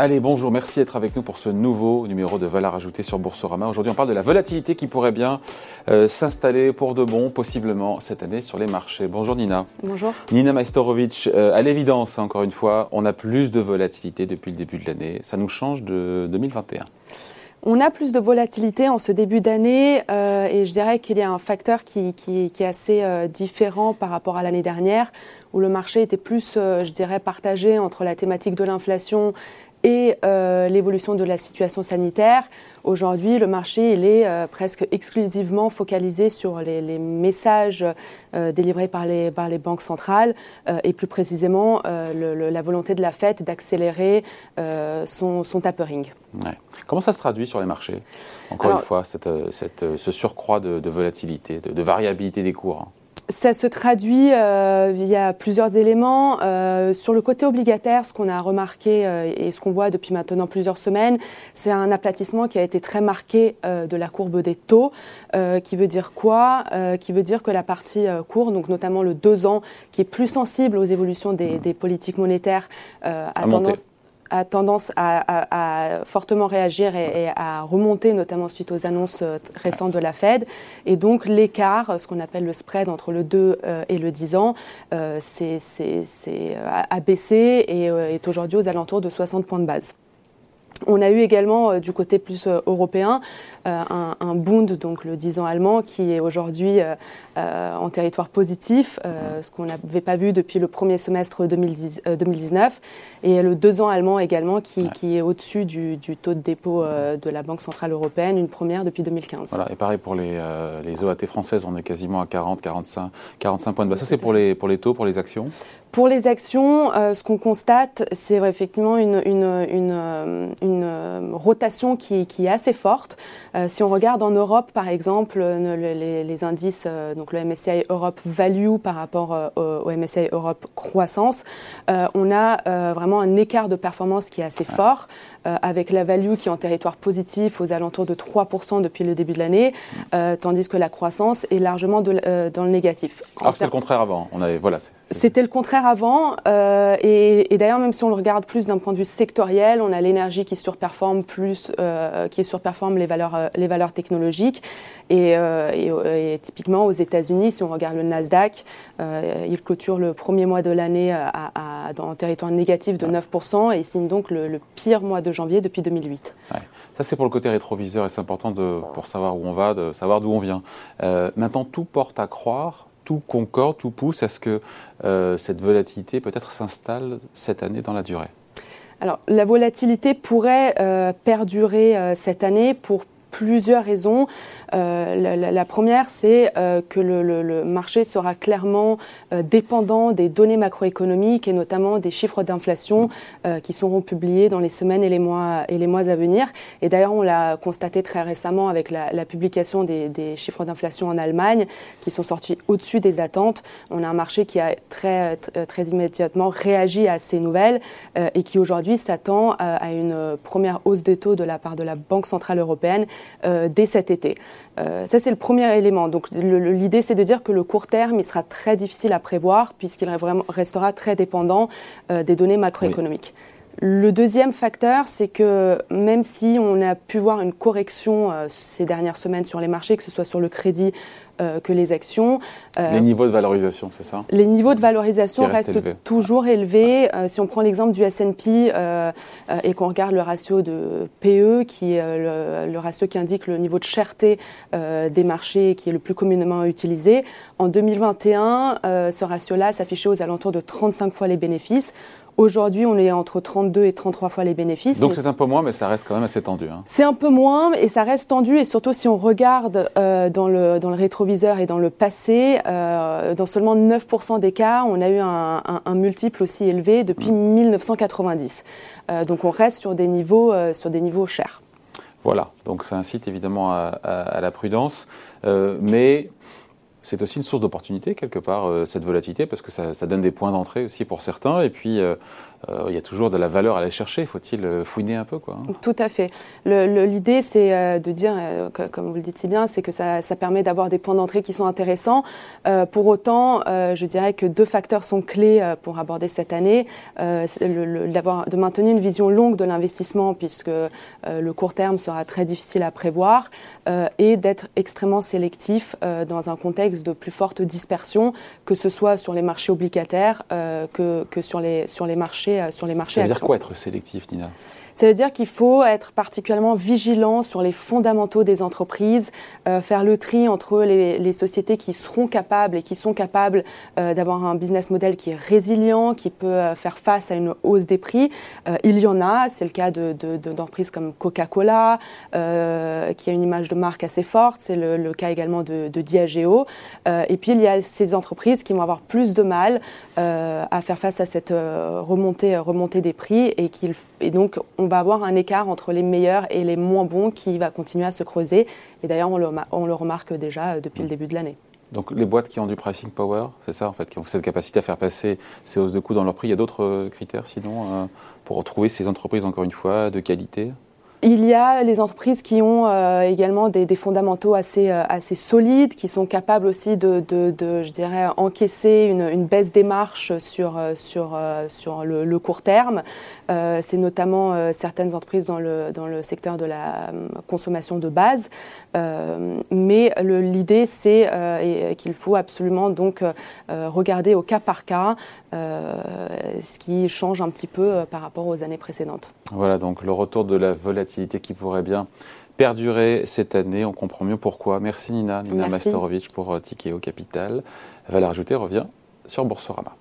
Allez, bonjour, merci d'être avec nous pour ce nouveau numéro de Valeur ajoutée sur Boursorama. Aujourd'hui, on parle de la volatilité qui pourrait bien euh, s'installer pour de bon, possiblement cette année sur les marchés. Bonjour Nina. Bonjour. Nina Majstorovic, euh, à l'évidence, encore une fois, on a plus de volatilité depuis le début de l'année. Ça nous change de 2021 on a plus de volatilité en ce début d'année euh, et je dirais qu'il y a un facteur qui, est assez différent par rapport à l'année dernière où le marché était plus, je dirais, partagé entre la thématique de l'inflation et euh, l'évolution de la situation sanitaire. Aujourd'hui, le marché il est euh, presque exclusivement focalisé sur les, messages euh, délivrés par les, par les banques centrales et plus précisément la volonté de la Fed d'accélérer son, son, tapering. Comment ça se traduit sur les marchés? Encore une fois, cette, cette, ce surcroît de, volatilité, de, variabilité des cours hein ça se traduit euh, via plusieurs éléments. Euh, sur le côté obligataire, ce qu'on a remarqué euh, et ce qu'on voit depuis maintenant plusieurs semaines, c'est un aplatissement qui a été très marqué de la courbe des taux, qui veut dire quoi? Qui veut dire que la partie courte, donc notamment le 2 ans, qui est plus sensible aux évolutions des, des politiques monétaires, a tendance a tendance à, fortement réagir et, à remonter, notamment suite aux annonces euh, récentes de la Fed. Et donc l'écart, ce qu'on appelle le spread entre le 2 euh, et le 10 ans, euh, c'est, a baissé et est aujourd'hui aux alentours de 60 points de base. On a eu également euh, du côté plus euh, européen euh, un, un, Bund, donc le 10 ans allemand, qui est aujourd'hui en territoire positif, ce qu'on n'avait pas vu depuis le premier semestre 2019, et le 2 ans allemand également, qui, qui est au-dessus du, du, taux de dépôt de la Banque Centrale Européenne, une première depuis 2015. Voilà, et pareil pour les, les OAT françaises, on est quasiment à 40, 45, 45 points de base. Ça, c'est pour les, pour les taux, pour les actions? Pour les actions, ce qu'on constate, c'est effectivement une, une, une, une euh, rotation qui, qui, est assez forte. Euh, si on regarde en Europe, par exemple, les, les, indices, donc le MSCI Europe Value par rapport au, MSCI Europe Croissance, on a vraiment un écart de performance qui est assez fort, avec la value qui est en territoire positif aux alentours de 3% depuis le début de l'année, tandis que la croissance est largement de, dans le négatif. Alors c'est le contraire avant. On avait, voilà, c'était le contraire avant, euh, et, et d'ailleurs même si on le regarde plus d'un point de vue sectoriel, on a l'énergie qui surperforme plus, euh, qui surperforme les valeurs, euh, les valeurs technologiques, et, et, et typiquement aux États-Unis, si on regarde le Nasdaq, il clôture le premier mois de l'année à, à, dans un territoire négatif de 9%, et il signe donc le, le, pire mois de janvier depuis 2008. Ouais. Ça c'est pour le côté rétroviseur, et c'est important de, pour savoir où on va, de savoir d'où on vient. maintenant, tout porte à croire tout concorde, tout pousse à ce que euh, cette volatilité peut-être s'installe cette année dans la durée? Alors, la volatilité pourrait euh, perdurer euh, cette année pour plusieurs raisons. Euh, la, première, c'est euh, que le, marché sera clairement euh, dépendant des données macroéconomiques et notamment des chiffres d'inflation qui seront publiés dans les semaines et les mois, et les mois à venir. Et d'ailleurs, on l'a constaté très récemment avec la, publication des, chiffres d'inflation en Allemagne qui sont sortis au-dessus des attentes. On a un marché qui a très, très immédiatement réagi à ces nouvelles et qui aujourd'hui s'attend à une première hausse des taux de la part de la Banque Centrale Européenne euh, dès cet été. Euh, ça, c'est le premier élément. Donc, l'idée, c'est de dire que le court terme, il sera très difficile à prévoir puisqu'il restera très dépendant euh, des données macroéconomiques. Le deuxième facteur, c'est que même si on a pu voir une correction ces dernières semaines sur les marchés, que ce soit sur le crédit euh, que les actions. Euh, les niveaux de valorisation, c'est ça? Les niveaux de valorisation restent toujours élevés. Euh, si on prend l'exemple du S&P et qu'on regarde le ratio de PE, qui est le, le, ratio qui indique le niveau de cherté des marchés qui est le plus communément utilisé, en 2021, ce ratio-là s'affichait aux alentours de 35 fois les bénéfices. Aujourd'hui, on est entre 32 et 33 fois les bénéfices. Donc c'est un peu moins, mais ça reste quand même assez tendu. Hein. C'est un peu moins, et ça reste tendu, et surtout si on regarde euh, dans, le, dans le rétroviseur et dans le passé, euh, dans seulement 9% des cas, on a eu un, un, un multiple aussi élevé depuis 1990. Mmh. Euh, donc on reste sur des niveaux, euh, sur des niveaux chers. Voilà, donc ça incite évidemment à, à, à la prudence, mais c'est aussi une source d'opportunité quelque part, euh, cette volatilité, parce que ça, donne des points d'entrée aussi pour certains. Et puis, euh, il y a toujours de la valeur à aller chercher. Faut-il fouiner un peu quoi, hein Tout à fait. L'idée, c'est de dire, comme vous le dites si bien, c'est que ça, permet d'avoir des points d'entrée qui sont intéressants. pour autant, je dirais que deux facteurs sont clés pour aborder cette année. de maintenir une vision longue de l'investissement, puisque le court terme sera très difficile à prévoir, et d'être extrêmement sélectif dans un contexte de plus forte dispersion, que ce soit sur les marchés obligataires que, que sur, les, sur les marchés. Sur les marchés Ça veut dire quoi être sélectif, Nina? Ça veut dire qu'il faut être particulièrement vigilant sur les fondamentaux des entreprises, euh, faire le tri entre les, sociétés qui seront capables et qui sont capables euh, d'avoir un business model qui est résilient, qui peut euh, faire face à une hausse des prix. il y en a, c'est le cas d'entreprises de, comme Coca-Cola, qui a une image de marque assez forte, c'est le, cas également de, Diageo. et puis il y a ces entreprises qui vont avoir plus de mal à faire face à cette remontée, remontée des prix et, et donc on on va avoir un écart entre les meilleurs et les moins bons qui va continuer à se creuser. Et d'ailleurs, on le, remarque déjà euh, depuis le début de l'année. Donc les boîtes qui ont du pricing power, c'est ça en fait, qui ont cette capacité à faire passer ces hausses de coûts dans leur prix. Il y a d'autres euh, critères sinon euh, pour retrouver ces entreprises encore une fois de qualité? Il y a les entreprises qui ont euh, également des, fondamentaux assez, euh, assez solides, qui sont capables aussi de, je dirais, encaisser une, baisse des marches sur, euh, le, court terme. C'est notamment certaines entreprises dans le, dans le secteur de la consommation de base. mais l'idée, c'est qu'il faut absolument donc regarder au cas par cas, ce qui change un petit peu par rapport aux années précédentes. Voilà, donc le retour de la volatilité qui pourrait bien perdurer cette année. On comprend mieux pourquoi. Merci Nina, Nina Masterovic pour euh, Tikeo Capital. Valeur ajoutée revient sur Boursorama.